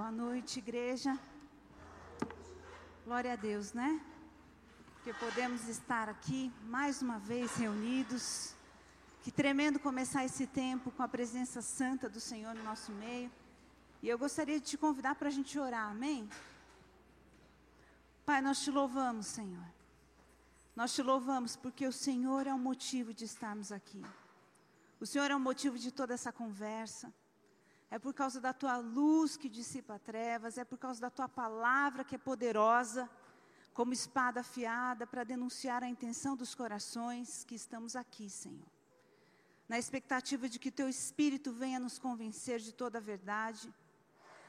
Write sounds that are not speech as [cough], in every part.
Boa noite, igreja. Glória a Deus, né? Porque podemos estar aqui mais uma vez reunidos. Que tremendo começar esse tempo com a presença santa do Senhor no nosso meio. E eu gostaria de te convidar para a gente orar, amém? Pai, nós te louvamos, Senhor. Nós te louvamos porque o Senhor é o motivo de estarmos aqui. O Senhor é o motivo de toda essa conversa. É por causa da tua luz que dissipa trevas, é por causa da tua palavra que é poderosa, como espada afiada para denunciar a intenção dos corações que estamos aqui, Senhor. Na expectativa de que teu espírito venha nos convencer de toda a verdade,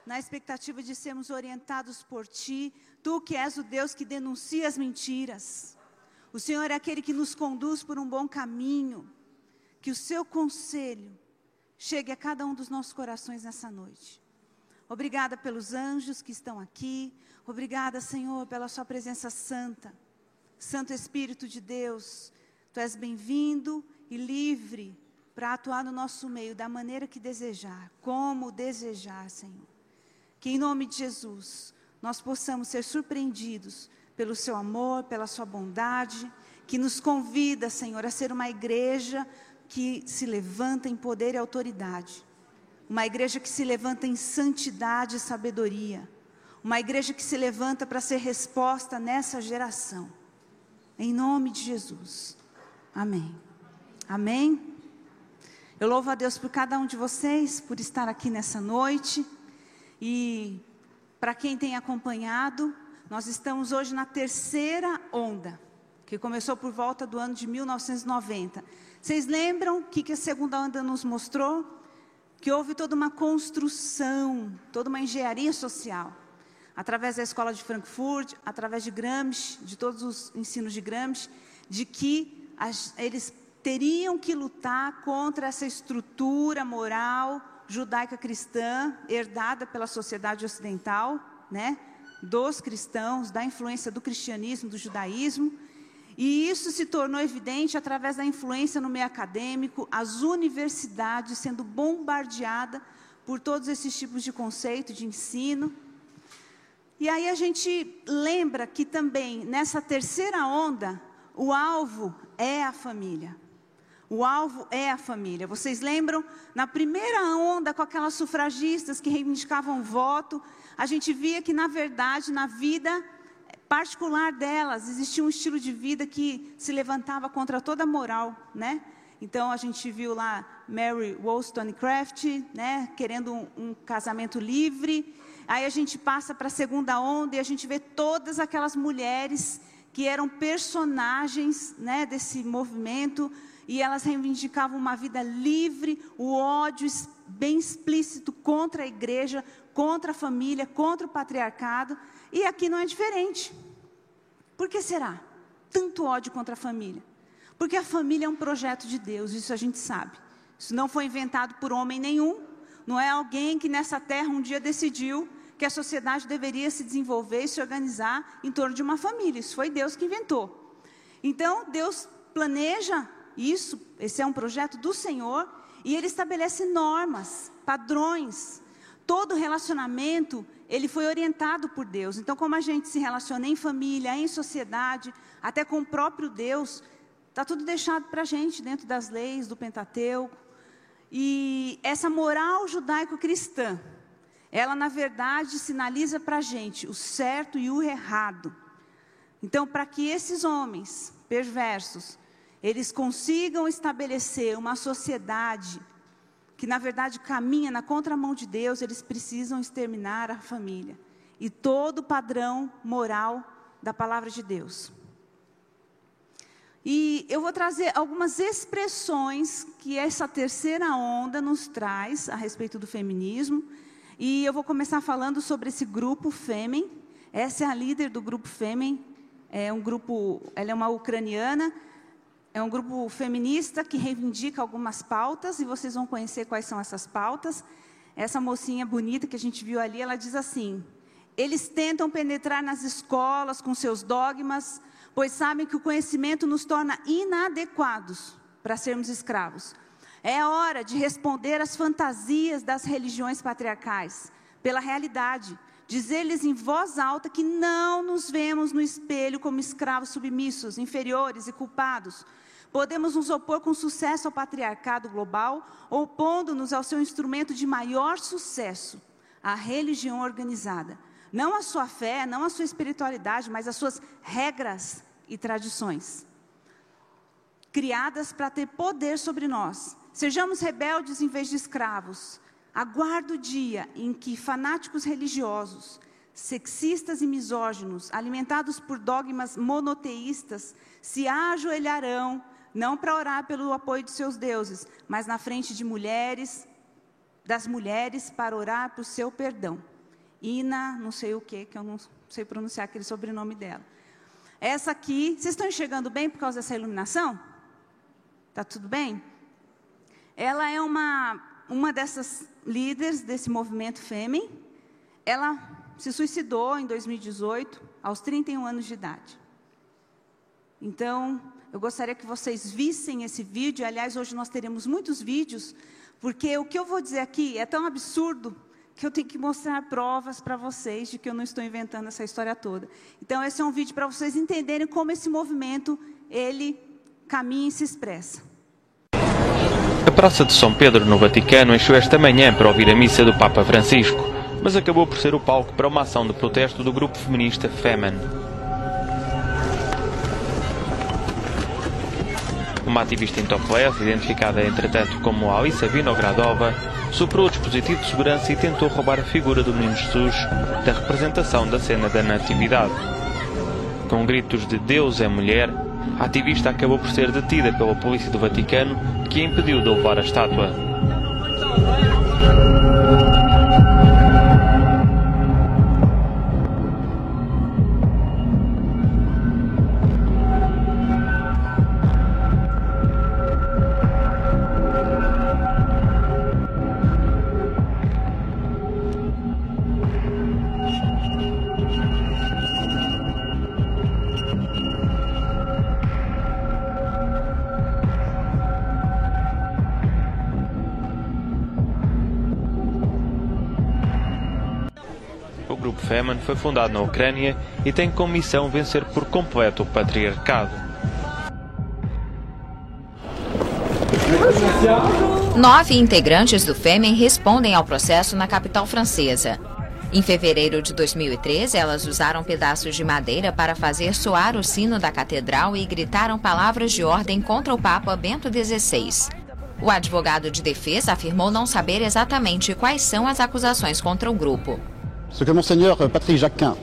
na expectativa de sermos orientados por ti, tu que és o Deus que denuncia as mentiras. O Senhor é aquele que nos conduz por um bom caminho. Que o seu conselho chegue a cada um dos nossos corações nessa noite. Obrigada pelos anjos que estão aqui. Obrigada, Senhor, pela Sua presença santa. Santo Espírito de Deus, Tu és bem-vindo e livre para atuar no nosso meio da maneira que desejar, como desejar, Senhor. Que em nome de Jesus nós possamos ser surpreendidos pelo Seu amor, pela Sua bondade, que nos convida, Senhor, a ser uma igreja que se levanta em poder e autoridade. Uma igreja que se levanta em santidade e sabedoria. Uma igreja que se levanta para ser resposta nessa geração. Em nome de Jesus. Amém. Amém. Eu louvo a Deus por cada um de vocês, por estar aqui nessa noite. E para quem tem acompanhado, nós estamos hoje na terceira onda, que começou por volta do ano de 1990. Vocês lembram o que, que a segunda onda nos mostrou? Que houve toda uma construção, toda uma engenharia social. Através da escola de Frankfurt, através de Gramsci, de todos os ensinos de Gramsci, de que as, eles teriam que lutar contra essa estrutura moral judaica cristã herdada pela sociedade ocidental, né, dos cristãos, da influência do cristianismo, do judaísmo, e isso se tornou evidente através da influência no meio acadêmico, as universidades sendo bombardeadas por todos esses tipos de conceito, de ensino. E aí a gente lembra que também nessa terceira onda, o alvo é a família. O alvo é a família. Vocês lembram? Na primeira onda, com aquelas sufragistas que reivindicavam voto, a gente via que, na verdade, na vida particular delas, existia um estilo de vida que se levantava contra toda a moral, né? Então a gente viu lá Mary Wollstonecraft, né, querendo um, um casamento livre. Aí a gente passa para a segunda onda e a gente vê todas aquelas mulheres que eram personagens, né, desse movimento e elas reivindicavam uma vida livre, o ódio bem explícito contra a igreja, contra a família, contra o patriarcado. E aqui não é diferente. Por que será? Tanto ódio contra a família. Porque a família é um projeto de Deus, isso a gente sabe. Isso não foi inventado por homem nenhum. Não é alguém que nessa terra um dia decidiu que a sociedade deveria se desenvolver e se organizar em torno de uma família. Isso foi Deus que inventou. Então, Deus planeja isso, esse é um projeto do Senhor, e Ele estabelece normas, padrões. Todo relacionamento ele foi orientado por Deus. Então, como a gente se relaciona em família, em sociedade, até com o próprio Deus, está tudo deixado para a gente dentro das leis do Pentateuco. E essa moral judaico-cristã, ela na verdade sinaliza para a gente o certo e o errado. Então, para que esses homens perversos, eles consigam estabelecer uma sociedade que na verdade caminha na contramão de Deus, eles precisam exterminar a família e todo o padrão moral da palavra de Deus. E eu vou trazer algumas expressões que essa terceira onda nos traz a respeito do feminismo. E eu vou começar falando sobre esse grupo Fêmen. Essa é a líder do grupo Fêmen. É um grupo, ela é uma ucraniana, é um grupo feminista que reivindica algumas pautas e vocês vão conhecer quais são essas pautas. Essa mocinha bonita que a gente viu ali, ela diz assim: eles tentam penetrar nas escolas com seus dogmas, pois sabem que o conhecimento nos torna inadequados para sermos escravos. É hora de responder às fantasias das religiões patriarcais. pela realidade. Dizer-lhes em voz alta que não nos vemos no espelho como escravos submissos, inferiores e culpados. Podemos nos opor com sucesso ao patriarcado global, opondo-nos ao seu instrumento de maior sucesso, a religião organizada. Não a sua fé, não a sua espiritualidade, mas as suas regras e tradições. Criadas para ter poder sobre nós. Sejamos rebeldes em vez de escravos. Aguardo o dia em que fanáticos religiosos, sexistas e misóginos, alimentados por dogmas monoteístas, se ajoelharão, não para orar pelo apoio de seus deuses, mas na frente de mulheres, das mulheres, para orar por seu perdão. Ina, não sei o que, que eu não sei pronunciar aquele sobrenome dela. Essa aqui, vocês estão enxergando bem por causa dessa iluminação? Tá tudo bem? Ela é uma, uma dessas líderes desse movimento Fêmea. Ela se suicidou em 2018, aos 31 anos de idade. Então, eu gostaria que vocês vissem esse vídeo. Aliás, hoje nós teremos muitos vídeos, porque o que eu vou dizer aqui é tão absurdo que eu tenho que mostrar provas para vocês de que eu não estou inventando essa história toda. Então, esse é um vídeo para vocês entenderem como esse movimento ele caminha e se expressa. Praça de São Pedro, no Vaticano, encheu esta manhã para ouvir a missa do Papa Francisco, mas acabou por ser o palco para uma ação de protesto do grupo feminista Femen. Uma ativista em topless, identificada entretanto como Alissa Vinogradova, superou o dispositivo de segurança e tentou roubar a figura do Menino Jesus da representação da cena da Natividade. Com gritos de Deus é mulher, a ativista acabou por ser detida pela polícia do Vaticano, que a impediu de levar a estátua. Foi fundado na Ucrânia e tem como missão vencer por completo o patriarcado. Nove integrantes do Fêmen respondem ao processo na capital francesa. Em fevereiro de 2013, elas usaram pedaços de madeira para fazer soar o sino da catedral e gritaram palavras de ordem contra o Papa Bento XVI. O advogado de defesa afirmou não saber exatamente quais são as acusações contra o grupo. Ce que Monseigneur Patrick Jacquin,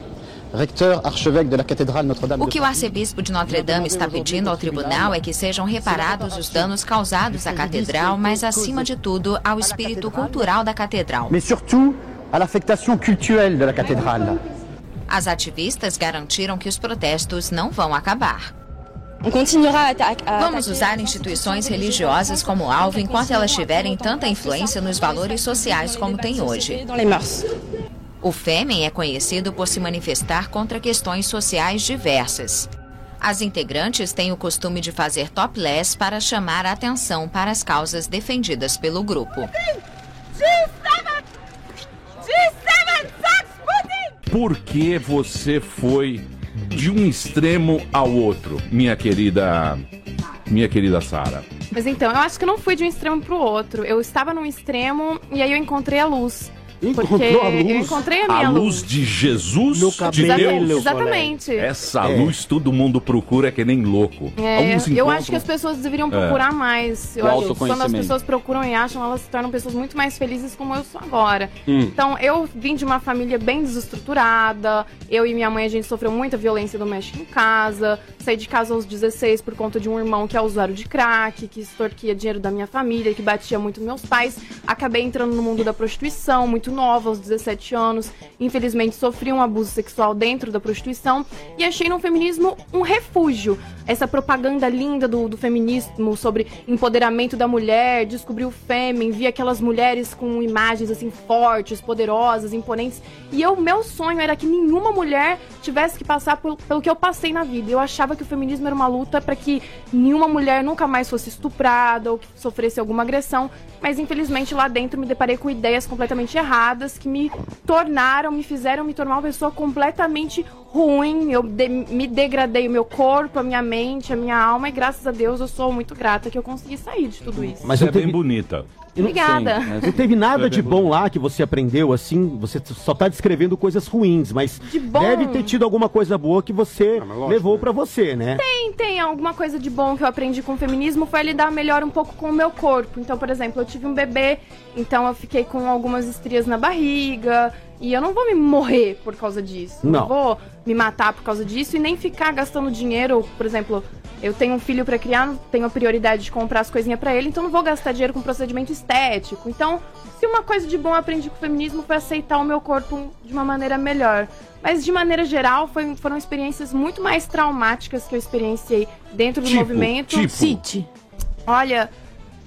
recteur archevêque de la cathédrale Notre-Dame O que o arcebispo de Notre Dame está pedindo ao tribunal é que sejam reparados os danos causados à catedral, mas acima de tudo ao espírito cultural da catedral. mais surtout à l'affectation cultuelle de la cathédrale. As ativistas garantiram que os protestos não vão acabar. Vamos usar instituições religiosas como alvo enquanto elas tiverem tanta influência nos valores sociais como tem hoje. O Fêmen é conhecido por se manifestar contra questões sociais diversas. As integrantes têm o costume de fazer topless para chamar a atenção para as causas defendidas pelo grupo. Por que você foi de um extremo ao outro, minha querida, minha querida Sara? Mas então, eu acho que eu não fui de um extremo pro outro. Eu estava num extremo e aí eu encontrei a luz. Encontrou porque a luz? eu encontrei a minha A luz de Jesus, No de Exatamente, Deus. exatamente. Essa É. luz todo mundo procura que nem louco. É, Alguns eu acho que as pessoas deveriam procurar mais. Eu O acho que quando as pessoas procuram e acham, elas se tornam pessoas muito mais felizes como eu sou agora. Então, eu vim de uma família bem desestruturada. Eu e minha mãe, a gente sofreu muita violência doméstica em casa. Saí de casa aos 16 por conta de um irmão que é usuário de crack, que extorquia dinheiro da minha família, que batia muito nos meus pais. Acabei entrando no mundo da prostituição, muito nova, aos 17 anos. Infelizmente, sofri um abuso sexual dentro da prostituição. E achei no feminismo um refúgio. Essa propaganda linda do, do feminismo sobre empoderamento da mulher, descobri o fêmen, vi aquelas mulheres com imagens assim fortes, poderosas, imponentes. E eu, meu sonho era que nenhuma mulher tivesse que passar por- pelo que eu passei na vida. Eu achava que o feminismo era uma luta para que nenhuma mulher nunca mais fosse estuprada ou que sofresse alguma agressão. Mas infelizmente lá dentro me deparei com ideias completamente erradas erradas que me tornaram, me fizeram me tornar uma pessoa completamente ruim. Eu de, me degradei o meu corpo, a minha mente, a minha alma, e graças a Deus eu sou muito grata que eu consegui sair de tudo isso. Mas Você é bem bonita. Obrigada. Não, não teve nada de bom lá que você aprendeu, assim, você só tá descrevendo coisas ruins, mas de bom... deve ter tido alguma coisa boa que você ah, lógico, levou né? para você, né? Tem, tem alguma coisa de bom que eu aprendi com o feminismo foi lidar melhor um pouco com o meu corpo. Então, por exemplo, eu tive um bebê, então eu fiquei com algumas estrias na barriga, e eu não vou me morrer por causa disso. Não. não vou me matar por causa disso e nem ficar gastando dinheiro, por exemplo, eu tenho um filho para criar, tenho a prioridade de comprar as coisinhas para ele, então não vou gastar dinheiro com procedimento estético. Então, se uma coisa de bom eu aprendi com o feminismo foi aceitar o meu corpo de uma maneira melhor. Mas, de maneira geral, foi, foram experiências muito mais traumáticas que eu experienciei dentro do tipo, movimento. Tipo. Cite. Olha,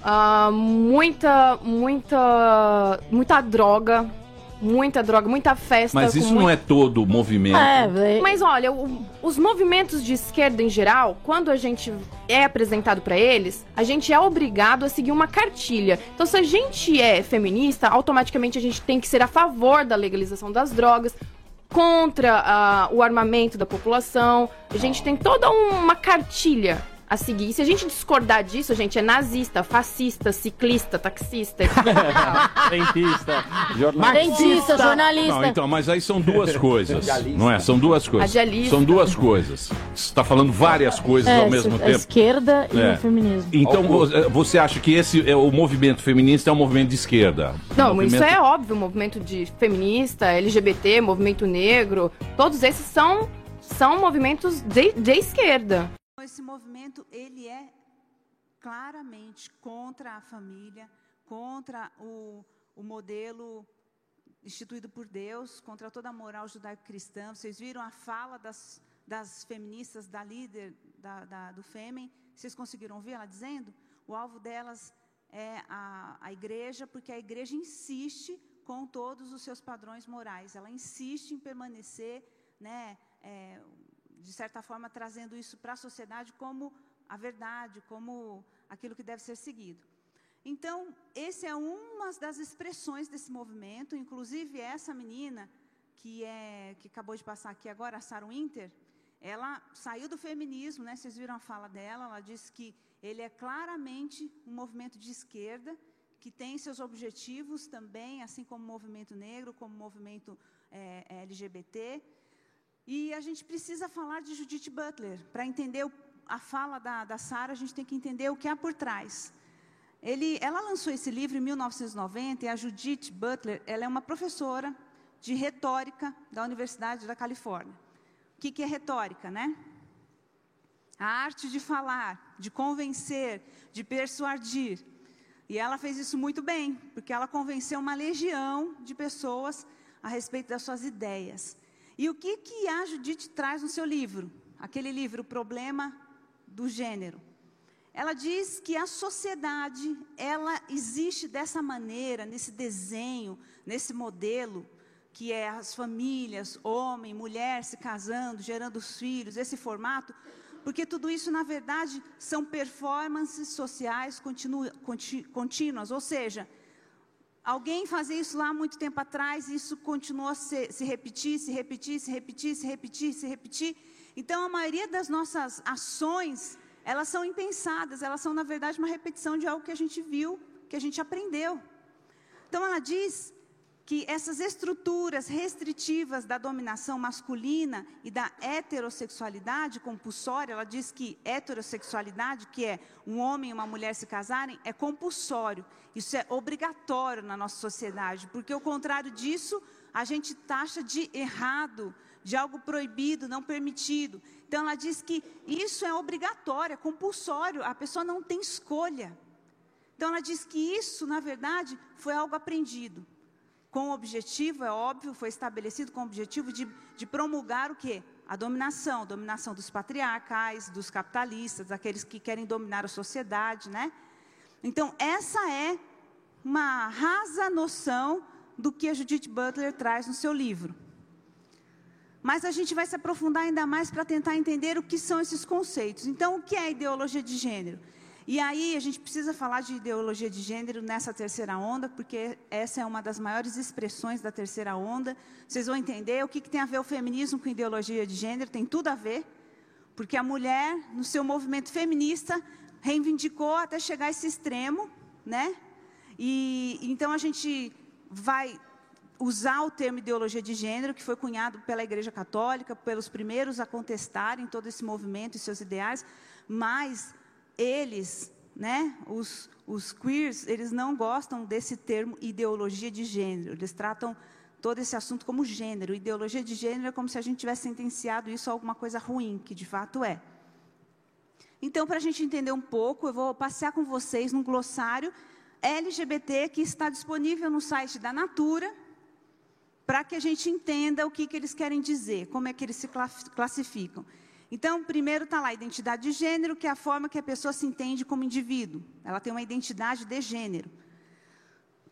uh, muita, muita, muita droga, muita droga, muita festa. Mas isso não é todo o movimento. É, mas olha, o, os movimentos de esquerda em geral, quando a gente é apresentado para eles, a gente é obrigado a seguir uma cartilha. Então, se a gente é feminista, automaticamente a gente tem que ser a favor da legalização das drogas, contra uh, o armamento da população. A gente tem toda uma cartilha a seguir. E se a gente discordar disso, a gente é nazista, fascista, ciclista, taxista. [laughs] Dentista, jornalista. Dentista, jornalista. Não, então, mas aí são duas coisas. não é? São duas coisas. Radialista. São duas coisas. Você está falando várias coisas é, ao mesmo a tempo. esquerda e É. o feminismo. Então você acha que esse é o movimento feminista é um movimento de esquerda? Não, movimento... isso é óbvio. Movimento de feminista, LGBT, movimento negro, todos esses são, são movimentos de, de esquerda. Esse movimento ele é claramente contra a família, contra o, o modelo instituído por Deus, contra toda a moral judaico-cristã. Vocês viram a fala das, das feministas, da líder da, da, do Fêmen? Vocês conseguiram ouvir ela dizendo? O alvo delas é a, a igreja, porque a igreja insiste com todos os seus padrões morais. Ela insiste em permanecer, né, é, de certa forma, trazendo isso para a sociedade como a verdade, como aquilo que deve ser seguido. Então, esse é uma das expressões desse movimento, inclusive essa menina que é que acabou de passar aqui agora, a Sarah Winter, ela saiu do feminismo, né? Vocês viram a fala dela? Ela disse que ele é claramente um movimento de esquerda que tem seus objetivos também, assim como o movimento negro, como o movimento é, LGBT. E a gente precisa falar de Judith Butler. Para entender a fala da, da Sara, a gente tem que entender o que há por trás. Ele, ela lançou esse livro em 1990 e a Judith Butler ela é uma professora de retórica da Universidade da Califórnia. O que, que é retórica, né? A arte de falar, de convencer, de persuadir. E ela fez isso muito bem, porque ela convenceu uma legião de pessoas a respeito das suas ideias. E o que, que a Judite traz no seu livro? Aquele livro, O Problema do Gênero. Ela diz que a sociedade, ela existe dessa maneira, nesse desenho, nesse modelo, que é as famílias, homem, mulher se casando, gerando os filhos, esse formato, porque tudo isso, na verdade, são performances sociais continu, contínuas, ou seja, Alguém fazia isso lá muito tempo atrás e isso continuou a se, se repetir, se repetir, se repetir, se repetir, se repetir. Então, a maioria das nossas ações, elas são impensadas, elas são, na verdade, uma repetição de algo que a gente viu, que a gente aprendeu. Então, ela diz que essas estruturas restritivas da dominação masculina e da heterossexualidade compulsória, ela diz que heterossexualidade, que é um homem e uma mulher se casarem, é compulsório. Isso é obrigatório na nossa sociedade, porque o contrário disso, a gente taxa de errado, de algo proibido, não permitido. Então ela diz que isso é obrigatório, é compulsório, a pessoa não tem escolha. Então ela diz que isso, na verdade, foi algo aprendido com o objetivo, é óbvio, foi estabelecido com o objetivo de, de promulgar o quê? A dominação, dominação dos patriarcais, dos capitalistas, daqueles que querem dominar a sociedade, né? Então, essa é uma rasa noção do que a Judith Butler traz no seu livro. Mas a gente vai se aprofundar ainda mais para tentar entender o que são esses conceitos. Então, o que é ideologia de gênero? E aí a gente precisa falar de ideologia de gênero nessa terceira onda, porque essa é uma das maiores expressões da terceira onda. Vocês vão entender o que, que tem a ver o feminismo com ideologia de gênero, tem tudo a ver, porque a mulher, no seu movimento feminista, reivindicou até chegar a esse extremo, né? E então a gente vai usar o termo ideologia de gênero, que foi cunhado pela Igreja Católica, pelos primeiros a contestarem todo esse movimento e seus ideais, mas eles, né, os, os queers, eles não gostam desse termo ideologia de gênero. Eles tratam todo esse assunto como gênero. Ideologia de gênero é como se a gente tivesse sentenciado isso a alguma coisa ruim, que de fato é. Então, para a gente entender um pouco, eu vou passear com vocês num glossário LGBT que está disponível no site da Natura, para que a gente entenda o que, que eles querem dizer, como é que eles se classificam. Então, primeiro está lá a identidade de gênero, que é a forma que a pessoa se entende como indivíduo. Ela tem uma identidade de gênero.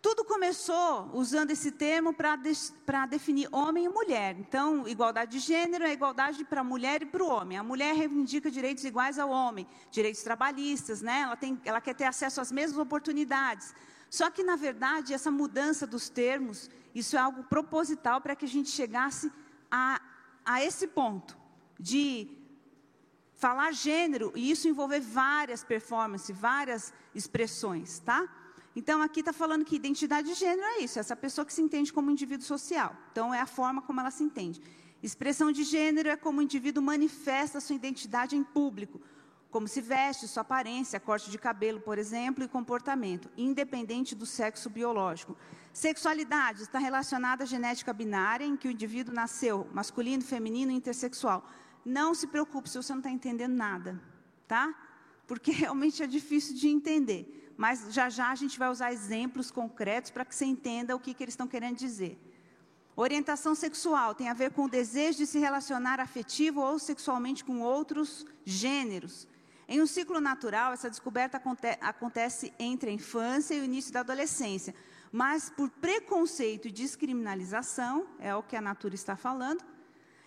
Tudo começou usando esse termo para de, definir homem e mulher. Então, igualdade de gênero é igualdade para a mulher e para o homem. A mulher reivindica direitos iguais ao homem, direitos trabalhistas, né? ela, tem, ela quer ter acesso às mesmas oportunidades. Só que, na verdade, essa mudança dos termos, isso é algo proposital para que a gente chegasse a, a esse ponto de falar gênero e isso envolver várias performances, várias expressões, tá? Então aqui está falando que identidade de gênero é isso, essa pessoa que se entende como indivíduo social. Então é a forma como ela se entende. Expressão de gênero é como o indivíduo manifesta sua identidade em público, como se veste, sua aparência, corte de cabelo, por exemplo, e comportamento, independente do sexo biológico. Sexualidade está relacionada à genética binária, em que o indivíduo nasceu masculino, feminino e intersexual. Não se preocupe se você não está entendendo nada, tá? Porque [laughs] realmente é difícil de entender. Mas já já a gente vai usar exemplos concretos para que você entenda o que, que eles estão querendo dizer. Orientação sexual tem a ver com o desejo de se relacionar afetivo ou sexualmente com outros gêneros. Em um ciclo natural, essa descoberta aconte acontece entre a infância e o início da adolescência. Mas por preconceito e descriminalização, é o que a Natura está falando,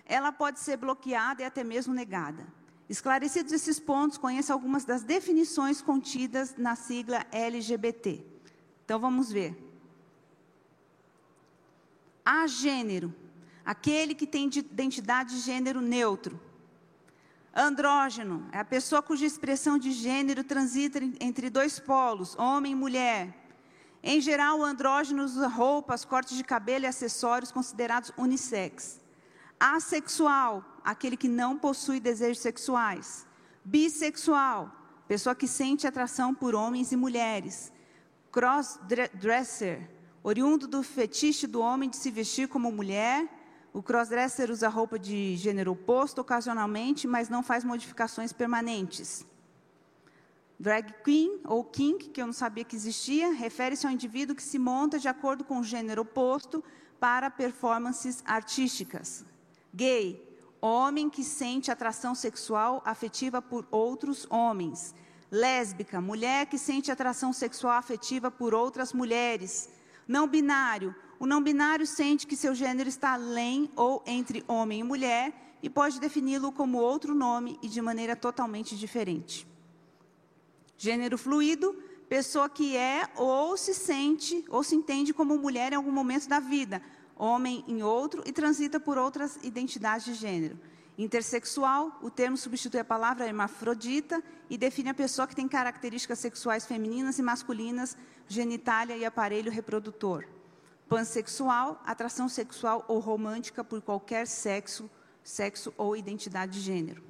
ela pode ser bloqueada e até mesmo negada. Esclarecidos esses pontos, conheça algumas das definições contidas na sigla LGBT. Então vamos ver. A gênero, aquele que tem identidade de gênero neutro. Andrógeno é a pessoa cuja expressão de gênero transita entre dois polos, homem e mulher. Em geral, o andrógeno usa roupas, cortes de cabelo e acessórios considerados unissex. Assexual, aquele que não possui desejos sexuais. Bissexual, pessoa que sente atração por homens e mulheres. Crossdresser, oriundo do fetiche do homem de se vestir como mulher. O crossdresser usa roupa de gênero oposto ocasionalmente, mas não faz modificações permanentes. Drag queen ou kink, que eu não sabia que existia, refere-se ao indivíduo que se monta de acordo com o gênero oposto para performances artísticas. Gay, homem que sente atração sexual afetiva por outros homens. Lésbica, mulher que sente atração sexual afetiva por outras mulheres. Não binário, o não binário sente que seu gênero está além ou entre homem e mulher e pode defini-lo como outro nome e de maneira totalmente diferente. Gênero fluido, pessoa que é ou se sente ou se entende como mulher em algum momento da vida, homem em outro e transita por outras identidades de gênero. Intersexual, o termo substitui a palavra hermafrodita e define a pessoa que tem características sexuais femininas e masculinas, genitália e aparelho reprodutor. Pansexual, atração sexual ou romântica por qualquer sexo, sexo ou identidade de gênero.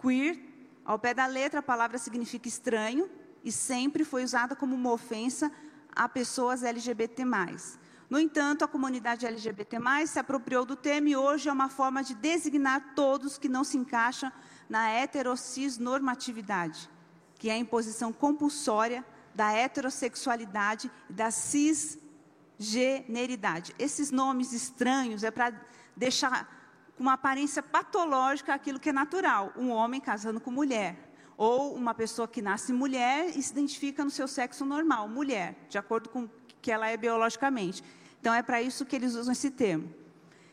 Queer, ao pé da letra, a palavra significa estranho e sempre foi usada como uma ofensa a pessoas LGBT+. No entanto, a comunidade LGBT+, se apropriou do termo e hoje é uma forma de designar todos que não se encaixam na heterocis-normatividade, que é a imposição compulsória da heterossexualidade e da cisgeneridade. Esses nomes estranhos é para deixar com uma aparência patológica aquilo que é natural, um homem casando com mulher, ou uma pessoa que nasce mulher e se identifica no seu sexo normal, mulher, de acordo com o que ela é biologicamente. Então, é para isso que eles usam esse termo.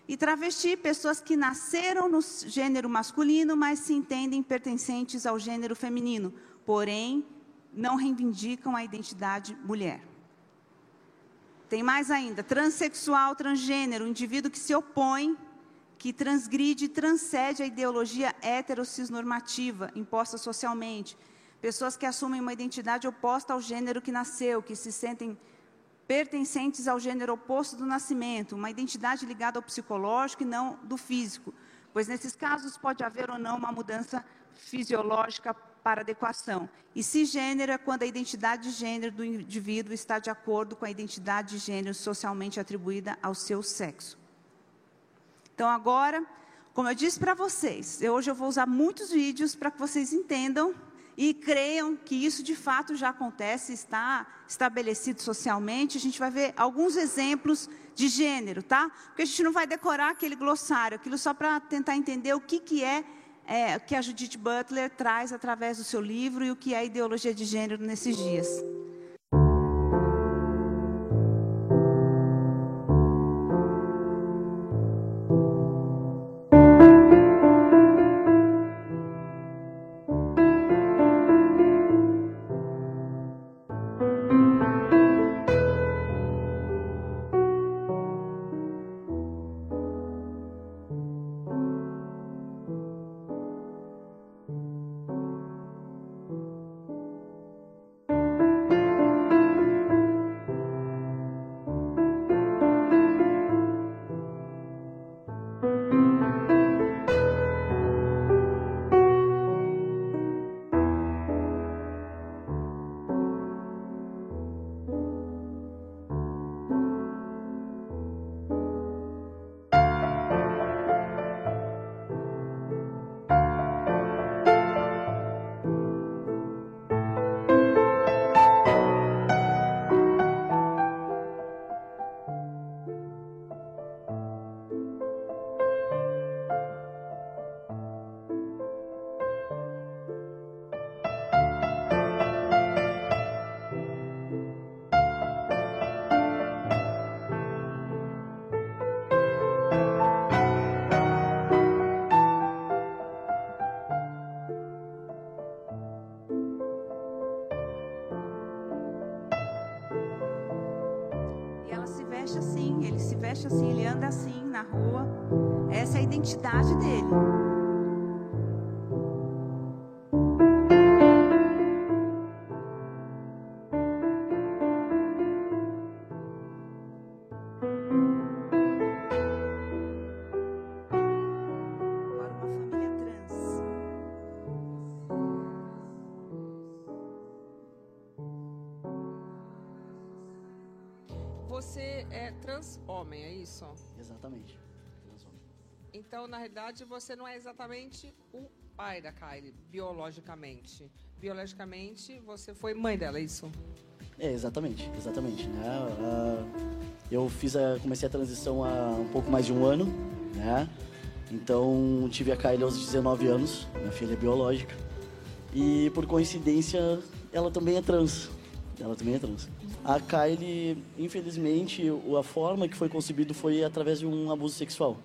E travesti, pessoas que nasceram no gênero masculino, mas se entendem pertencentes ao gênero feminino, porém não reivindicam a identidade mulher. Tem mais ainda, transexual, transgênero, indivíduo que se opõe, que transgride e transcende a ideologia heterocisnormativa imposta socialmente. Pessoas que assumem uma identidade oposta ao gênero que nasceu, que se sentem pertencentes ao gênero oposto do nascimento, uma identidade ligada ao psicológico e não do físico, pois nesses casos pode haver ou não uma mudança fisiológica para adequação. E cisgênero é quando a identidade de gênero do indivíduo está de acordo com a identidade de gênero socialmente atribuída ao seu sexo. Então, agora, como eu disse para vocês, eu, hoje eu vou usar muitos vídeos para que vocês entendam e creiam que isso de fato já acontece, está estabelecido socialmente. A gente vai ver alguns exemplos de gênero, tá? Porque a gente não vai decorar aquele glossário, aquilo só para tentar entender o que, que é, é que a Judith Butler traz através do seu livro e o que é a ideologia de gênero nesses dias. Veste assim, ele anda assim na rua. Essa é a identidade dele. Então, na realidade, você não é exatamente o pai da Kylie, biologicamente. Biologicamente, você foi mãe dela, é isso? É, exatamente, exatamente. Né? Eu fiz a, comecei a transição há um pouco mais de um ano, né? Então tive a Kylie aos 19 anos, minha filha é biológica. E por coincidência, ela também é trans. Ela também é trans. A Kylie, infelizmente, a forma que foi concebido foi através de um abuso sexual.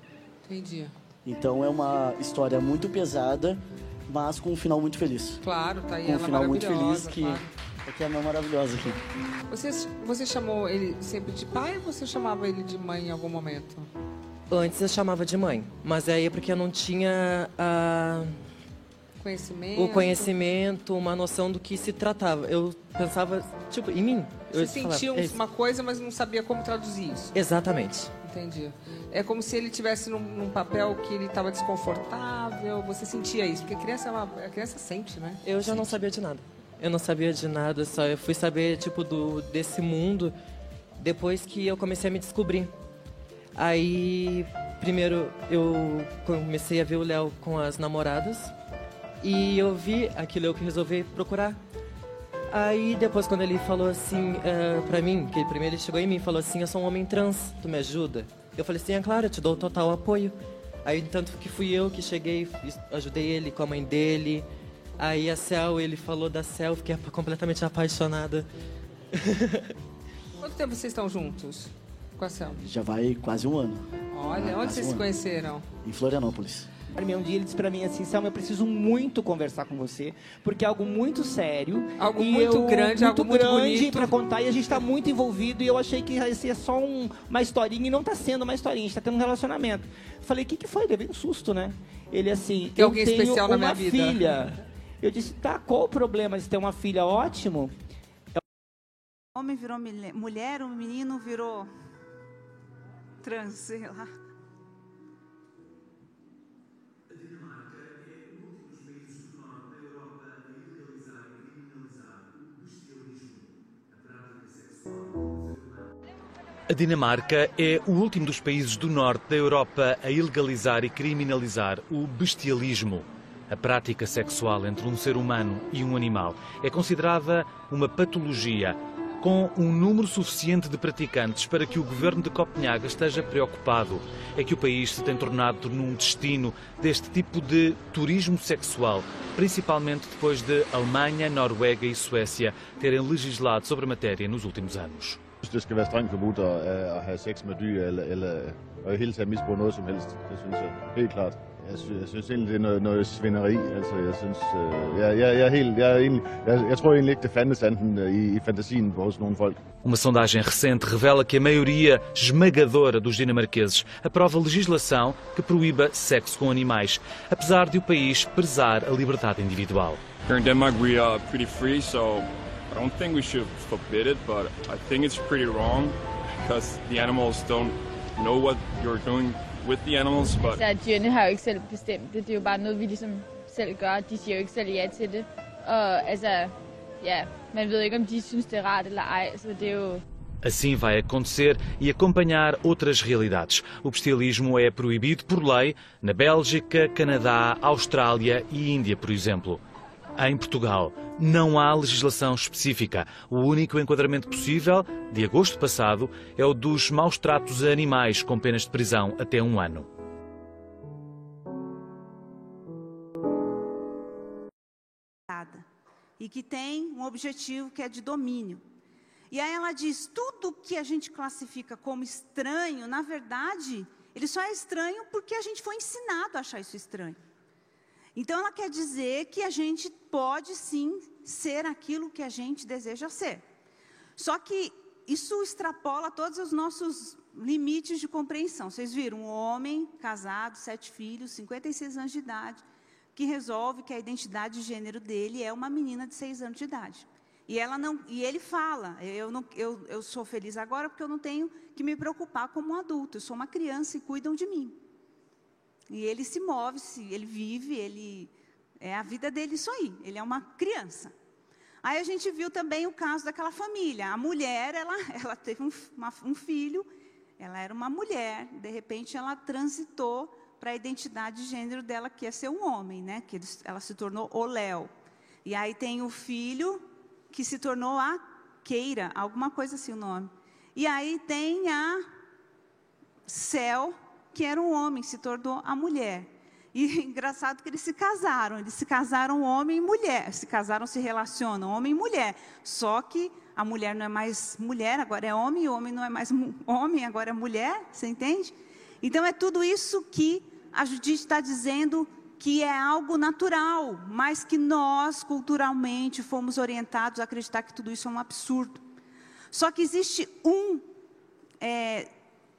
Entendi. Então é uma história muito pesada, mas com um final muito feliz. Claro, tá aí Com um final muito feliz que claro. que é uma maravilhosa aqui. Você, você chamou ele sempre de pai ou você chamava ele de mãe em algum momento? Antes eu chamava de mãe, mas aí é porque eu não tinha ah, Conhecimento? o conhecimento, uma noção do que se tratava. Eu pensava, tipo, em mim. Você eu sentia falava, "É uma coisa, mas não sabia como traduzir isso. Exatamente. Entendi. É como se ele tivesse num, num papel que ele estava desconfortável. Você sentia isso? Porque a criança, é uma, a criança sente, né? Eu já não sabia de nada. Eu não sabia de nada, só eu fui saber, tipo, do, desse mundo depois que eu comecei a me descobrir. Aí, primeiro, eu comecei a ver o Léo com as namoradas e eu vi aquilo, eu que resolvi procurar. Aí, depois, quando ele falou assim eh, pra mim, que primeiro ele chegou em mim e falou assim: Eu sou um homem trans, tu me ajuda? Eu falei assim: É claro, eu te dou total apoio. Aí, tanto que fui eu que cheguei, ajudei ele com a mãe dele. Aí, a Cel, ele falou da Cel, fiquei completamente apaixonada. [laughs] Quanto tempo vocês estão juntos com a Selma? Já vai quase um ano. Olha, Ah, onde vocês um se ano. conheceram? Em Florianópolis. Um dia ele disse pra mim assim, Selma, eu preciso muito conversar com você, porque é algo muito sério. Algo e muito eu- grande, muito algo muito grande bonito. pra contar e a gente tá muito envolvido e eu achei que ia ser só um- uma historinha e não tá sendo uma historinha, a gente tá tendo um relacionamento. Falei, o que que foi? Levei um susto, né? Ele assim, Tem eu alguém tenho especial na uma minha vida. filha. Eu disse, tá, qual o problema de ter uma filha? Ótimo. Homem virou mulher, o menino virou trans, sei lá. A Dinamarca é o último dos países do norte da Europa a ilegalizar e criminalizar o bestialismo. A prática sexual entre um ser humano e um animal é considerada uma patologia, com um número suficiente de praticantes para que o governo de Copenhaga esteja preocupado. É que o país se tem tornado num destino deste tipo de turismo sexual, principalmente depois de Alemanha, Noruega e Suécia terem legislado sobre a matéria nos últimos anos. Synes, det skal være strengt forbudt at, at have sex med dyr, eller, eller og i hele taget misbruge noget som helst. Det synes jeg helt klart. Jeg synes, jeg synes egentlig, det er noget, noget svineri. Altså, jeg synes, øh, jeg, jeg, jeg, er helt, jeg, er egentlig, jeg, jeg tror egentlig ikke, det fandtes anden øh, i, i fantasien hos nogle folk. Uma sondagem recente revela que a maioria esmagadora dos dinamarqueses aprova legislação que proíba sexo com animais, apesar de o país prezar a liberdade individual. Here in Denmark, we are pretty free, so I don't think we should forbid it, but I think it's pretty wrong because the animals don't know what you're doing with the animals. But Så dyrene har jo ikke selv bestemt det. Det er jo bare noget, vi ligesom selv gør. De siger jo ikke selv ja til det. Og altså, ja, man ved ikke, om de synes, det er rart eller ej. Så det er jo... Assim vai acontecer e acompanhar outras realidades. O bestialismo é proibido por lei na Bélgica, Canadá, Austrália e Índia, por exemplo. Em Portugal, não há legislação específica. O único enquadramento possível, de agosto passado, é o dos maus tratos a animais com penas de prisão até um ano. e que tem um objetivo que é de domínio. E aí ela diz: tudo que a gente classifica como estranho, na verdade, ele só é estranho porque a gente foi ensinado a achar isso estranho. Então ela quer dizer que a gente pode sim ser aquilo que a gente deseja ser. Só que isso extrapola todos os nossos limites de compreensão. Vocês viram um homem casado, sete filhos, 56 anos de idade, que resolve que a identidade de gênero dele é uma menina de seis anos de idade. E, ela não, e ele fala: eu, não, eu, eu sou feliz agora porque eu não tenho que me preocupar como um adulto, eu sou uma criança e cuidam de mim. E ele se move, se, ele vive, ele é a vida dele isso aí. Ele é uma criança. Aí a gente viu também o caso daquela família. A mulher, ela, [laughs] ela teve um, uma, um filho, ela era uma mulher, de repente ela transitou para a identidade de gênero dela, que ia ser um homem, né? Que ela se tornou o Léo. E aí tem o filho, que se tornou a Keira, alguma coisa assim o nome. E aí tem a Céu, que era um homem, se tornou a mulher. E [laughs] engraçado que eles se casaram, eles se casaram homem e mulher, se casaram, se relacionam homem e mulher. Só que a mulher não é mais mulher, agora é homem, e o homem não é mais homem, agora é mulher, você entende? Então é tudo isso que a Judite está dizendo que é algo natural, mas que nós culturalmente fomos orientados a acreditar que tudo isso é um absurdo. Só que existe um é,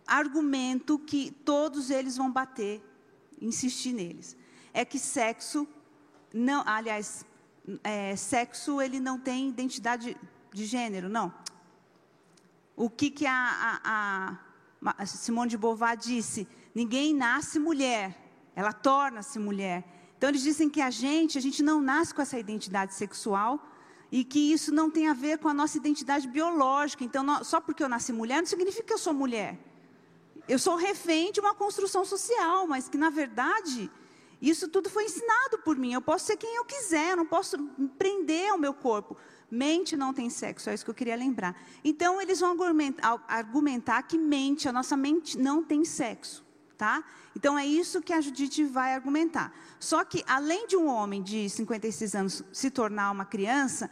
argumento que todos eles vão bater, insistir neles, é que sexo não, aliás, é, sexo ele não tem identidade de gênero, não. O que que a, a, a Simone de Beauvoir disse? Ninguém nasce mulher, ela torna-se mulher. Então eles dizem que a gente, a gente não nasce com essa identidade sexual e que isso não tem a ver com a nossa identidade biológica. Então, só porque eu nasci mulher não significa que eu sou mulher. Eu sou refém de uma construção social, mas que na verdade isso tudo foi ensinado por mim. Eu posso ser quem eu quiser, não posso prender ao meu corpo. Mente não tem sexo, é isso que eu queria lembrar. Então eles vão argumentar que mente, a nossa mente não tem sexo, tá? Então é isso que a Judite vai argumentar. Só que além de um homem de 56 anos se tornar uma criança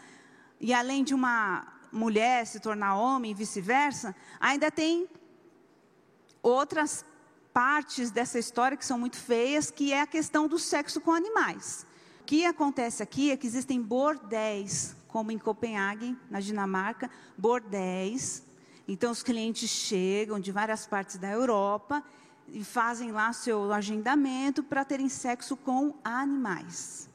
e além de uma mulher se tornar homem e vice-versa, ainda tem outras partes dessa história que são muito feias, que é a questão do sexo com animais. O que acontece aqui é que existem bordéis, como em Copenhague, na Dinamarca, bordéis. Então, os clientes chegam de várias partes da Europa e fazem lá seu agendamento para terem sexo com animais.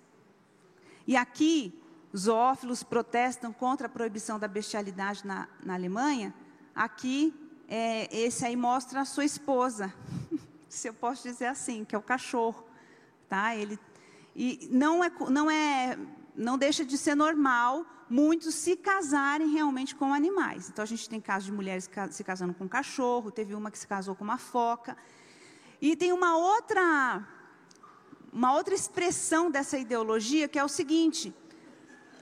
E aqui, zoófilos protestam contra a proibição da bestialidade na, na Alemanha. Aqui, é, esse aí mostra a sua esposa, [laughs] se eu posso dizer assim, que é o cachorro, tá? Ele e não é, não é, não deixa de ser normal muitos se casarem realmente com animais. Então a gente tem casos de mulheres se casando com cachorro, teve uma que se casou com uma foca. E tem uma outra uma outra expressão dessa ideologia que é o seguinte: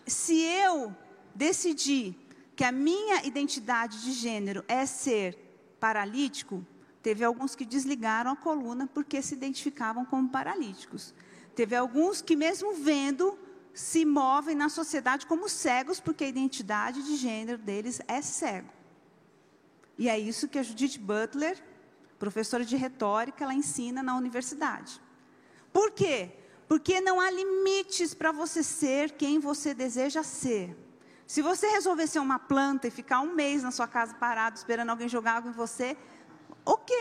se eu decidir que a minha identidade de gênero é ser paralítico, teve alguns que desligaram a coluna porque se identificavam como paralíticos. Teve alguns que, mesmo vendo, se movem na sociedade como cegos, porque a identidade de gênero deles é cego. E é isso que a Judith Butler, professora de retórica, ela ensina na universidade. Por quê? Porque não há limites para você ser quem você deseja ser. Se você resolver ser uma planta e ficar um mês na sua casa parado esperando alguém jogar água em você, ok.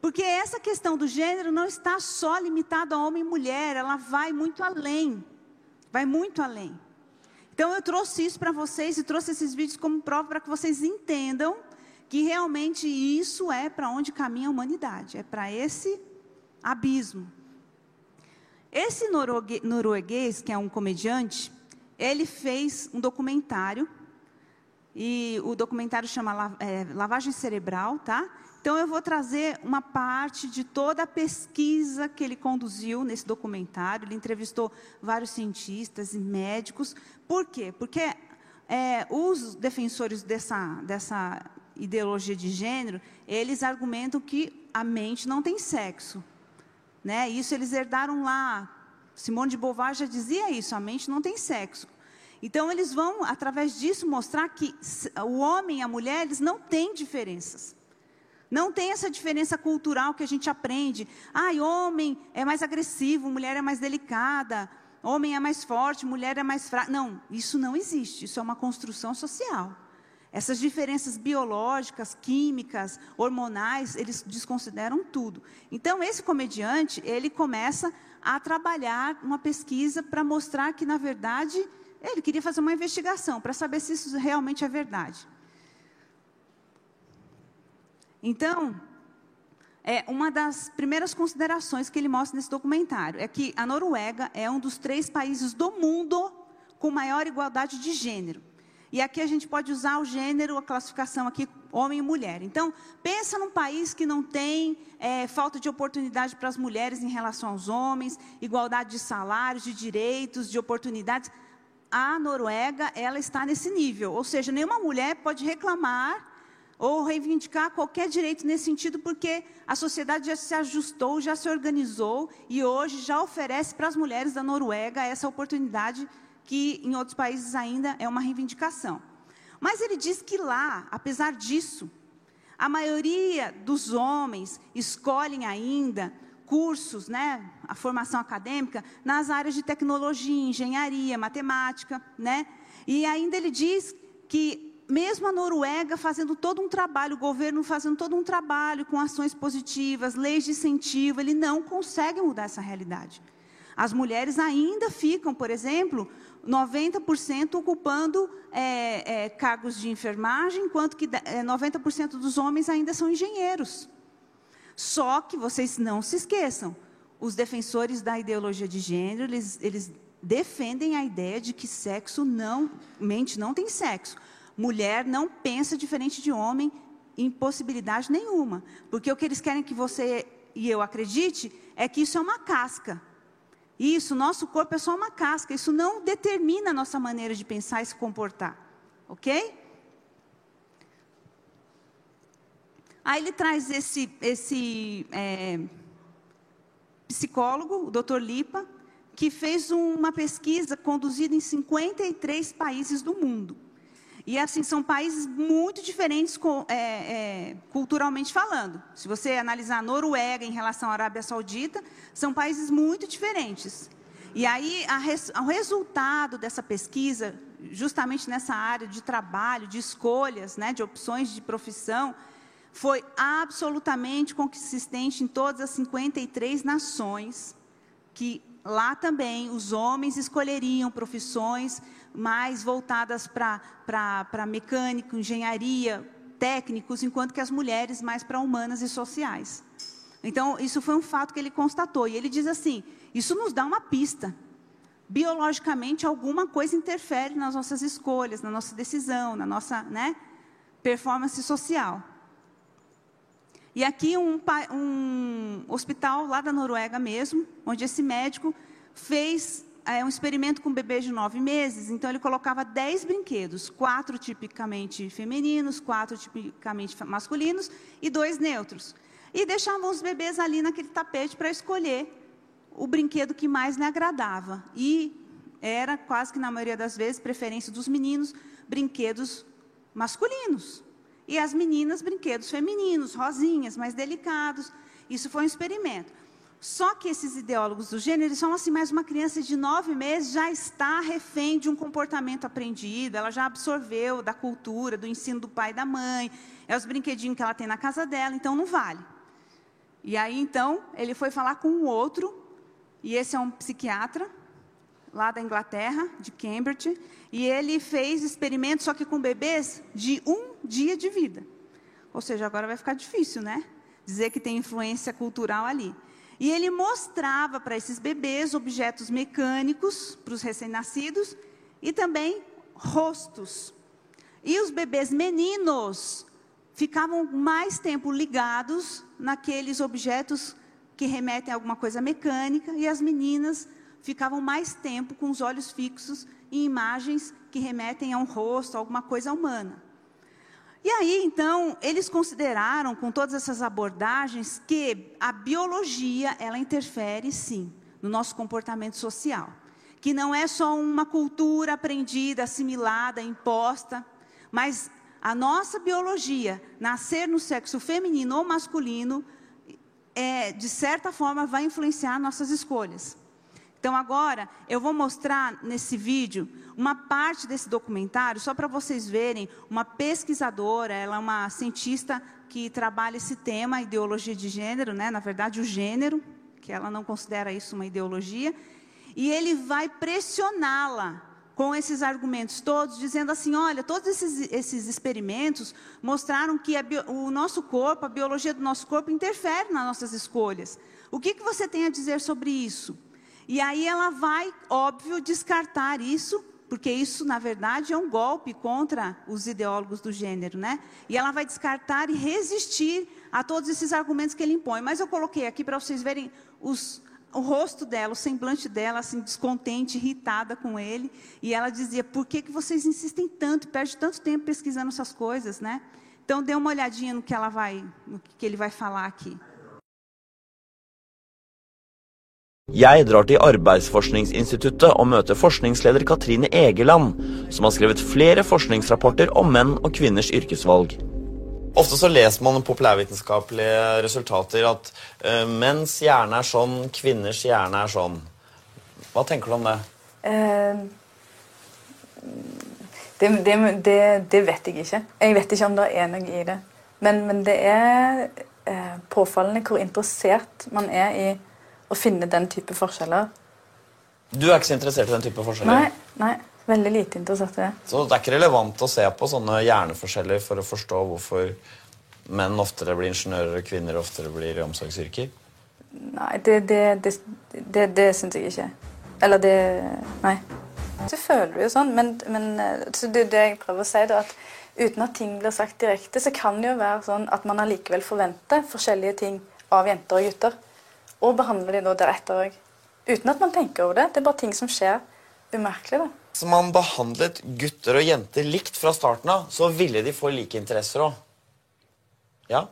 Porque essa questão do gênero não está só limitada a homem e mulher, ela vai muito além. Vai muito além. Então eu trouxe isso para vocês e trouxe esses vídeos como prova para que vocês entendam que realmente isso é para onde caminha a humanidade, é para esse abismo. Esse norueguês, que é um comediante, ele fez um documentário, e o documentário chama é, Lavagem Cerebral, tá? Então eu vou trazer uma parte de toda a pesquisa que ele conduziu nesse documentário. Ele entrevistou vários cientistas e médicos. Por quê? Porque é, os defensores dessa, dessa ideologia de gênero, eles argumentam que a mente não tem sexo. Né? Isso eles herdaram lá. Simone de Beauvoir já dizia isso, a mente não tem sexo. Então eles vão, através disso, mostrar que o homem e a mulher, eles não têm diferenças. Não tem essa diferença cultural que a gente aprende. Ai, homem é mais agressivo, mulher é mais delicada, homem é mais forte, mulher é mais fraca. Não, isso não existe. Isso é uma construção social. Essas diferenças biológicas, químicas, hormonais, eles desconsideram tudo. Então, esse comediante, ele começa a trabalhar uma pesquisa para mostrar que, na verdade, ele queria fazer uma investigação para saber se isso realmente é verdade. Então, é, uma das primeiras considerações que ele mostra nesse documentário é que a Noruega é um dos três países do mundo com maior igualdade de gênero. E aqui a gente pode usar o gênero, a classificação aqui, homem e mulher. Então, pensa num país que não tem é, falta de oportunidade para as mulheres em relação aos homens, igualdade de salários, de direitos, de oportunidades. A Noruega, ela está nesse nível. Ou seja, nenhuma mulher pode reclamar ou reivindicar qualquer direito nesse sentido, porque a sociedade já se ajustou, já se organizou e hoje já oferece para as mulheres da Noruega essa oportunidade que em outros países ainda é uma reivindicação. Mas ele diz que lá, apesar disso, a maioria dos homens escolhem ainda cursos, né, a formação acadêmica nas áreas de tecnologia, engenharia, matemática, né? E ainda ele diz que mesmo a Noruega fazendo todo um trabalho, o governo fazendo todo um trabalho com ações positivas, leis de incentivo, ele não consegue mudar essa realidade. As mulheres ainda ficam, por exemplo, 90% ocupando é, é, cargos de enfermagem, enquanto que é, 90% dos homens ainda são engenheiros. Só que vocês não se esqueçam, os defensores da ideologia de gênero, eles, eles defendem a ideia de que sexo não, mente não tem sexo. Mulher não pensa diferente de homem em possibilidade nenhuma. Porque o que eles querem que você e eu acredite é que isso é uma casca. Isso, nosso corpo é só uma casca. Isso não determina a nossa maneira de pensar e se comportar. Ok? Aí ele traz esse, esse é, psicólogo, o Dr. Lipa, que fez uma pesquisa conduzida em 53 países do mundo. E assim, são países muito diferentes é, é, culturalmente falando. Se você analisar a Noruega em relação à Arábia Saudita, são países muito diferentes. E aí, res- o resultado dessa pesquisa, justamente nessa área de trabalho, de escolhas, né, de opções de profissão, foi absolutamente consistente em todas as 53 nações, que lá também os homens escolheriam profissões mais voltadas para mecânico, engenharia, técnicos, enquanto que as mulheres mais para humanas e sociais. Então, isso foi um fato que ele constatou. E ele diz assim: isso nos dá uma pista. Biologicamente, alguma coisa interfere nas nossas escolhas, na nossa decisão, na nossa né, performance social. E aqui um, um hospital lá da Noruega mesmo, onde esse médico fez é, um experimento com bebês de nove meses. Então ele colocava dez brinquedos, quatro tipicamente femininos, quatro tipicamente masculinos e dois neutros. E deixavam os bebês ali naquele tapete para escolher o brinquedo que mais lhe agradava. E era quase que na maioria das vezes preferência dos meninos brinquedos masculinos. E as meninas, brinquedos femininos, rosinhas, mais delicados. Isso foi um experimento. Só que esses ideólogos do gênero eles falam assim, mas uma criança de nove meses já está refém de um comportamento aprendido, ela já absorveu da cultura, do ensino do pai e da mãe, é os brinquedinhos que ela tem na casa dela, então não vale. E aí, então, ele foi falar com um outro, e esse é um psiquiatra, lá da Inglaterra, de Cambridge, e ele fez experimentos, só que com bebês de um dia de vida. Ou seja, agora vai ficar difícil, né? Dizer que tem influência cultural ali. E ele mostrava para esses bebês objetos mecânicos, para os recém-nascidos, e também rostos. E os bebês meninos ficavam mais tempo ligados naqueles objetos que remetem a alguma coisa mecânica, e as meninas ficavam mais tempo com os olhos fixos em imagens que remetem a um rosto, a alguma coisa humana. E aí, então, eles consideraram, com todas essas abordagens, que a biologia, ela interfere, sim, no nosso comportamento social. Que não é só uma cultura aprendida, assimilada, imposta, mas a nossa biologia, nascer no sexo feminino ou masculino, é, de certa forma, vai influenciar nossas escolhas. Então, agora, eu vou mostrar nesse vídeo uma parte desse documentário, só para vocês verem, uma pesquisadora, ela é uma cientista que trabalha esse tema, ideologia de gênero, né? na verdade, o gênero, que ela não considera isso uma ideologia, e ele vai pressioná-la com esses argumentos todos, dizendo assim: olha, todos esses, esses experimentos mostraram que bio, o nosso corpo, a biologia do nosso corpo, interfere nas nossas escolhas. O que, que você tem a dizer sobre isso? E aí ela vai, óbvio, descartar isso, porque isso, na verdade, é um golpe contra os ideólogos do gênero, né? E ela vai descartar e resistir a todos esses argumentos que ele impõe. Mas eu coloquei aqui para vocês verem os, o rosto dela, o semblante dela, assim, descontente, irritada com ele. E ela dizia, por que, que vocês insistem tanto, perde tanto tempo pesquisando essas coisas, né? Então, dê uma olhadinha no que, ela vai, no que ele vai falar aqui. Jeg drar til Arbeidsforskningsinstituttet og møter forskningsleder Katrine Egeland, som har skrevet flere forskningsrapporter om menn og kvinners yrkesvalg. Ofte så leser man populærvitenskapelige resultater at uh, menns hjerne er sånn, kvinners hjerne er sånn. Hva tenker du om det? Uh, det, det, det, det vet jeg ikke. Jeg vet ikke om det er noe i det. Men, men det er uh, påfallende hvor interessert man er i å finne den type forskjeller. Du er ikke så interessert i den type forskjeller? Nei, nei, veldig lite interessert i det. Så det er ikke relevant å se på sånne hjerneforskjeller for å forstå hvorfor menn oftere blir ingeniører og kvinner oftere blir i omsorgsyrker? Nei, det, det, det, det, syns jeg ikke. Eller det Nei. Så føler du jo sånn, men, men så det, det jeg prøver å si, er at uten at ting blir sagt direkte, så kan det jo være sånn at man allikevel forventer forskjellige ting av jenter og gutter. Og behandler de da deretter òg. Uten at man tenker over det. Det er bare ting som skjer umerkelig. da. Så man behandlet gutter og jenter likt fra starten av, så ville de få like interesser òg. Ja?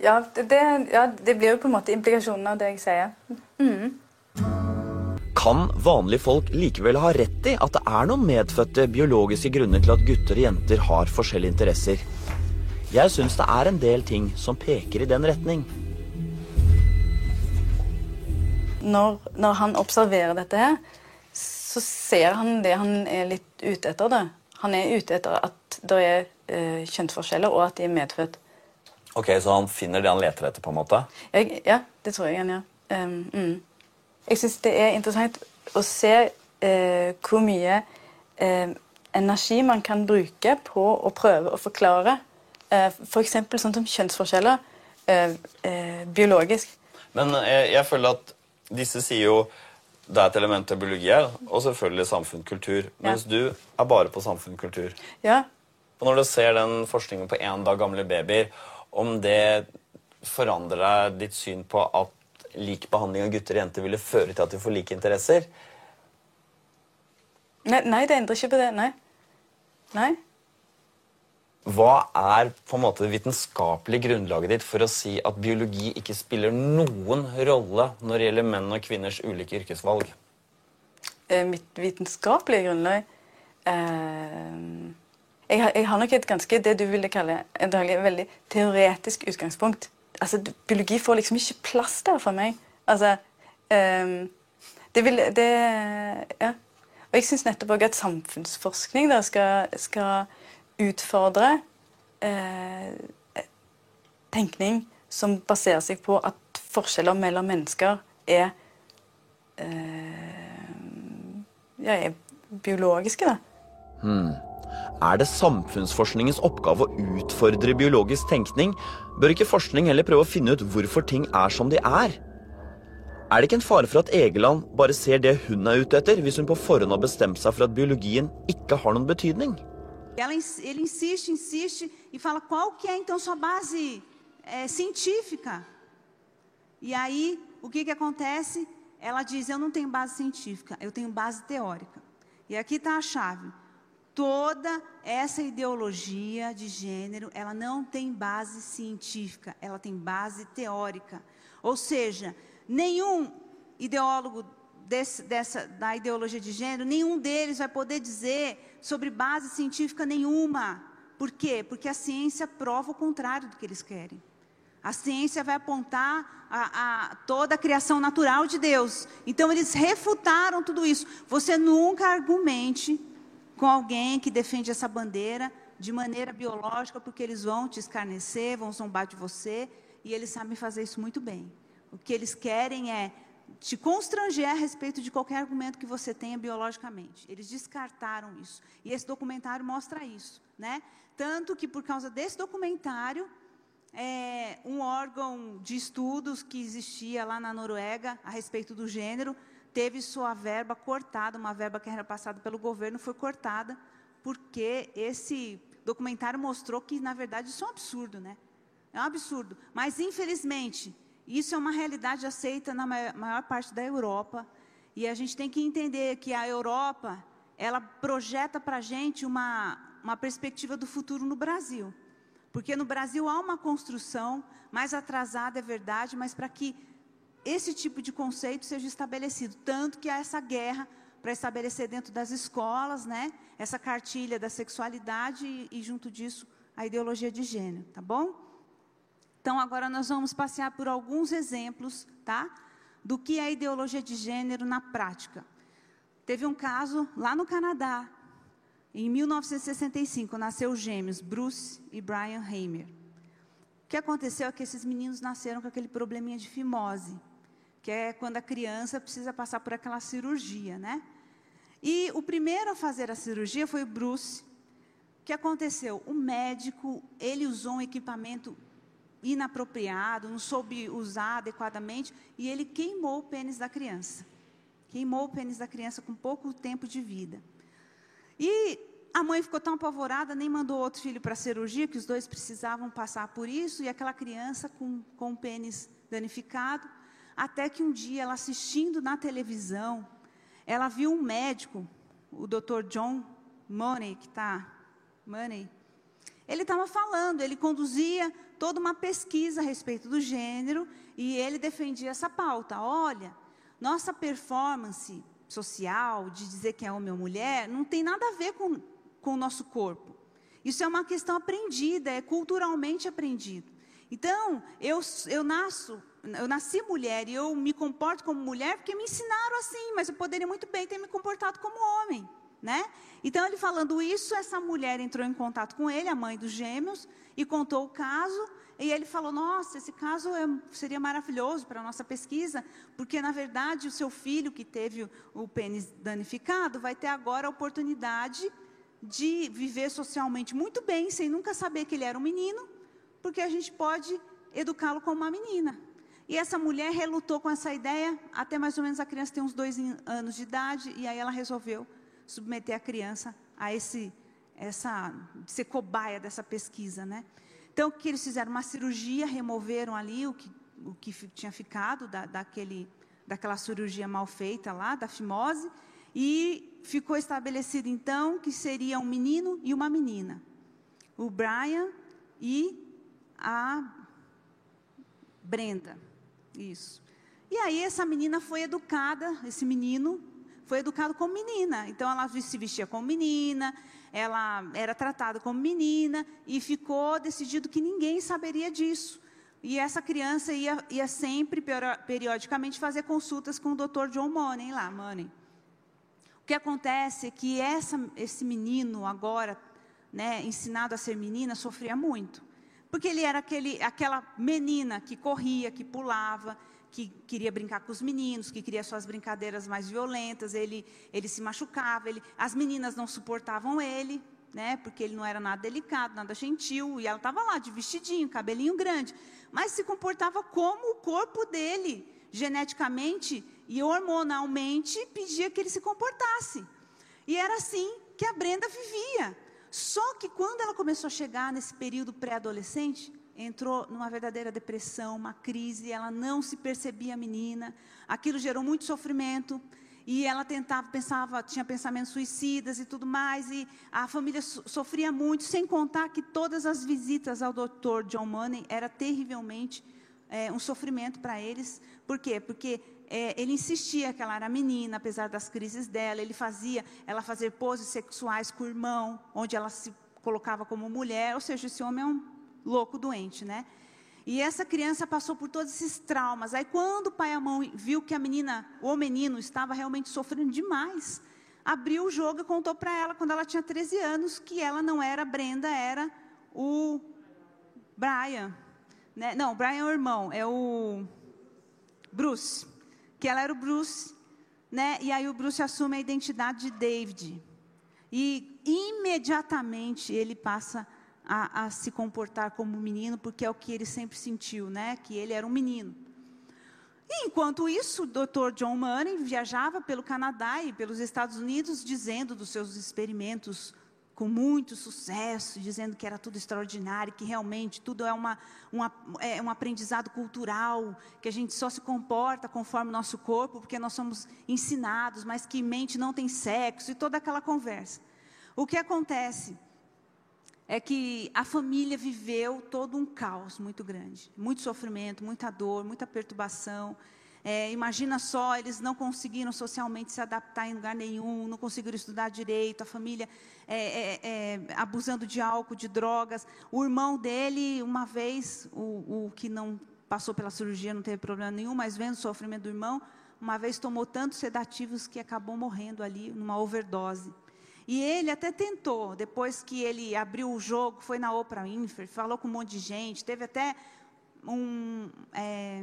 Ja det, det, ja, det blir jo på en måte implikasjonen av det jeg sier. Mm. Kan vanlige folk likevel ha rett i at det er noen medfødte biologiske grunner til at gutter og jenter har forskjellige interesser? Jeg syns det er en del ting som peker i den retning. Når, når han observerer dette her, så ser han det han er litt ute etter. Da. Han er ute etter at det er eh, kjønnsforskjeller, og at de er medfødt. Ok, Så han finner det han leter etter, på en måte? Jeg, ja, det tror jeg han gjør. Um, mm. Jeg syns det er interessant å se eh, hvor mye eh, energi man kan bruke på å prøve å forklare eh, f.eks. For sånn som kjønnsforskjeller eh, eh, biologisk. Men jeg, jeg føler at disse sier jo det er et element av biologi her, og selvfølgelig samfunn, kultur. Mens du er bare på samfunn, kultur. Ja. Og når du ser den forskningen på én dag gamle babyer, om det forandrer deg ditt syn på at lik behandling av gutter og jenter ville føre til at de får like interesser? Nei, nei, det endrer ikke på det. Nei. Nei. Hva er på en måte det vitenskapelige grunnlaget ditt for å si at biologi ikke spiller noen rolle når det gjelder menn og kvinners ulike yrkesvalg? Eh, mitt vitenskapelige grunnlag eh, jeg, har, jeg har nok et ganske det du ville kalle et veldig teoretisk utgangspunkt. Altså, Biologi får liksom ikke plass der for meg. Altså eh, Det vil det, Ja. Og jeg syns nettopp òg at samfunnsforskning da skal, skal utfordre eh, tenkning som baserer seg på at forskjeller mellom mennesker er, eh, ja, er biologiske. da. Hmm. Er det samfunnsforskningens oppgave å utfordre biologisk tenkning? Bør ikke forskning heller prøve å finne ut hvorfor ting er som de er? Er det ikke en fare for at Egeland bare ser det hun er ute etter, hvis hun på forhånd har bestemt seg for at biologien ikke har noen betydning? Ela, ele insiste, insiste e fala qual que é então sua base é, científica. E aí, o que, que acontece? Ela diz: Eu não tenho base científica, eu tenho base teórica. E aqui está a chave. Toda essa ideologia de gênero, ela não tem base científica, ela tem base teórica. Ou seja, nenhum ideólogo desse, dessa, da ideologia de gênero, nenhum deles vai poder dizer sobre base científica nenhuma. Por quê? Porque a ciência prova o contrário do que eles querem. A ciência vai apontar a, a, toda a criação natural de Deus. Então, eles refutaram tudo isso. Você nunca argumente com alguém que defende essa bandeira de maneira biológica, porque eles vão te escarnecer, vão zombar de você, e eles sabem fazer isso muito bem. O que eles querem é te constranger a respeito de qualquer argumento que você tenha biologicamente. Eles descartaram isso. E esse documentário mostra isso. Né? Tanto que, por causa desse documentário, é, um órgão de estudos que existia lá na Noruega a respeito do gênero teve sua verba cortada, uma verba que era passada pelo governo foi cortada, porque esse documentário mostrou que, na verdade, isso é um absurdo. Né? É um absurdo. Mas, infelizmente, isso é uma realidade aceita na maior parte da Europa. E a gente tem que entender que a Europa, ela projeta para a gente uma, uma perspectiva do futuro no Brasil. Porque no Brasil há uma construção mais atrasada, é verdade, mas para que esse tipo de conceito seja estabelecido. Tanto que há essa guerra para estabelecer dentro das escolas, né, essa cartilha da sexualidade e, e junto disso, a ideologia de gênero, tá bom? Então, agora nós vamos passear por alguns exemplos, tá? Do que é ideologia de gênero na prática. Teve um caso lá no Canadá, em 1965, nasceu gêmeos, Bruce e Brian Hamer. O que aconteceu é que esses meninos nasceram com aquele probleminha de fimose, que é quando a criança precisa passar por aquela cirurgia, né? E o primeiro a fazer a cirurgia foi o Bruce. O que aconteceu? O médico, ele usou um equipamento inapropriado, não soube usar adequadamente, e ele queimou o pênis da criança. Queimou o pênis da criança com pouco tempo de vida. E a mãe ficou tão apavorada, nem mandou outro filho para a cirurgia, que os dois precisavam passar por isso, e aquela criança com, com o pênis danificado, até que um dia, ela assistindo na televisão, ela viu um médico, o Dr. John Money, que está, Money, ele estava falando, ele conduzia toda uma pesquisa a respeito do gênero e ele defendia essa pauta. Olha, nossa performance social, de dizer que é homem ou mulher, não tem nada a ver com, com o nosso corpo. Isso é uma questão aprendida, é culturalmente aprendido. Então, eu, eu nasço, eu nasci mulher e eu me comporto como mulher porque me ensinaram assim, mas eu poderia muito bem ter me comportado como homem, né? Então, ele falando isso, essa mulher entrou em contato com ele, a mãe dos gêmeos, e contou o caso. E ele falou: Nossa, esse caso é, seria maravilhoso para a nossa pesquisa, porque na verdade o seu filho que teve o, o pênis danificado vai ter agora a oportunidade de viver socialmente muito bem, sem nunca saber que ele era um menino, porque a gente pode educá-lo como uma menina. E essa mulher relutou com essa ideia, até mais ou menos a criança tem uns dois anos de idade, e aí ela resolveu submeter a criança a esse, essa, ser cobaia dessa pesquisa, né? Então, o que eles fizeram? Uma cirurgia, removeram ali o que, o que tinha ficado da, daquele, daquela cirurgia mal feita lá, da fimose, e ficou estabelecido então que seria um menino e uma menina. O Brian e a Brenda. Isso. E aí essa menina foi educada, esse menino foi educado como menina. Então ela se vestia como menina, ela era tratada como menina e ficou decidido que ninguém saberia disso. E essa criança ia, ia sempre, periodicamente, fazer consultas com o Dr. John Money lá, Money. O que acontece é que essa, esse menino agora, né, ensinado a ser menina, sofria muito. Porque ele era aquele, aquela menina que corria, que pulava, que queria brincar com os meninos, que queria suas brincadeiras mais violentas, ele, ele se machucava, ele, as meninas não suportavam ele, né, porque ele não era nada delicado, nada gentil, e ela estava lá de vestidinho, cabelinho grande, mas se comportava como o corpo dele, geneticamente e hormonalmente, pedia que ele se comportasse. E era assim que a Brenda vivia. Só que quando ela começou a chegar nesse período pré-adolescente, entrou numa verdadeira depressão, uma crise, ela não se percebia menina, aquilo gerou muito sofrimento, e ela tentava, pensava, tinha pensamentos suicidas e tudo mais, e a família so sofria muito, sem contar que todas as visitas ao Dr. John Money era terrivelmente é, um sofrimento para eles. Por quê? Porque é, ele insistia que ela era menina, apesar das crises dela, ele fazia ela fazer poses sexuais com o irmão, onde ela se colocava como mulher, ou seja, esse homem é um louco doente, né? E essa criança passou por todos esses traumas. Aí quando o pai e a mãe viu que a menina, o menino, estava realmente sofrendo demais, abriu o jogo e contou para ela, quando ela tinha 13 anos, que ela não era Brenda, era o Brian. Né? Não, Brian é o irmão, é o Bruce. Que ela era o Bruce, né? E aí o Bruce assume a identidade de David. E imediatamente ele passa a a, a se comportar como um menino, porque é o que ele sempre sentiu, né? Que ele era um menino. E, enquanto isso, o Dr. John Money viajava pelo Canadá e pelos Estados Unidos, dizendo dos seus experimentos com muito sucesso, dizendo que era tudo extraordinário, que realmente tudo é, uma, uma, é um aprendizado cultural, que a gente só se comporta conforme o nosso corpo, porque nós somos ensinados, mas que mente não tem sexo, e toda aquela conversa. O que acontece? É que a família viveu todo um caos muito grande, muito sofrimento, muita dor, muita perturbação. É, imagina só, eles não conseguiram socialmente se adaptar em lugar nenhum, não conseguiram estudar direito, a família é, é, é abusando de álcool, de drogas. O irmão dele, uma vez, o, o que não passou pela cirurgia, não teve problema nenhum, mas vendo o sofrimento do irmão, uma vez tomou tantos sedativos que acabou morrendo ali, numa overdose. E ele até tentou, depois que ele abriu o jogo, foi na Oprah Winfrey, falou com um monte de gente, teve até um, é,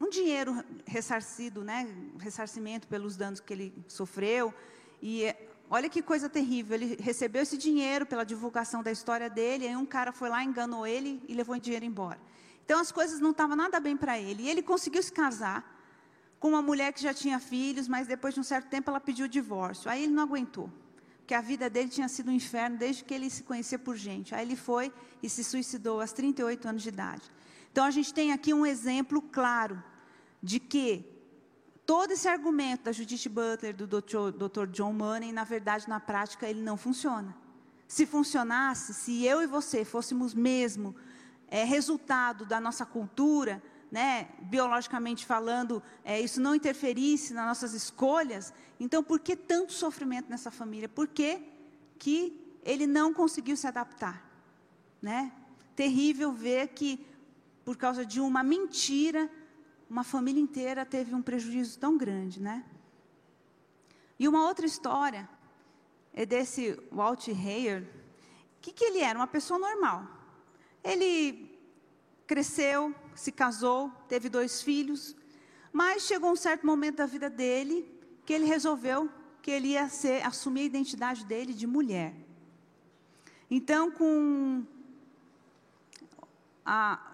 um dinheiro ressarcido, né, ressarcimento pelos danos que ele sofreu. E olha que coisa terrível, ele recebeu esse dinheiro pela divulgação da história dele, aí um cara foi lá, enganou ele e levou o dinheiro embora. Então as coisas não estavam nada bem para ele. E ele conseguiu se casar com uma mulher que já tinha filhos, mas depois de um certo tempo ela pediu o divórcio. Aí ele não aguentou que a vida dele tinha sido um inferno desde que ele se conhecia por gente. Aí ele foi e se suicidou aos 38 anos de idade. Então a gente tem aqui um exemplo claro de que todo esse argumento da Judith Butler, do Dr. John Money, na verdade, na prática, ele não funciona. Se funcionasse, se eu e você fôssemos mesmo é, resultado da nossa cultura, né, biologicamente falando, é, isso não interferisse nas nossas escolhas, então por que tanto sofrimento nessa família? Por que, que ele não conseguiu se adaptar? Né? Terrível ver que, por causa de uma mentira, uma família inteira teve um prejuízo tão grande, né? E uma outra história é desse Walt Heyer. O que, que ele era? Uma pessoa normal. Ele cresceu, se casou, teve dois filhos, mas chegou um certo momento da vida dele que ele resolveu que ele ia ser, assumir a identidade dele de mulher. Então, com a,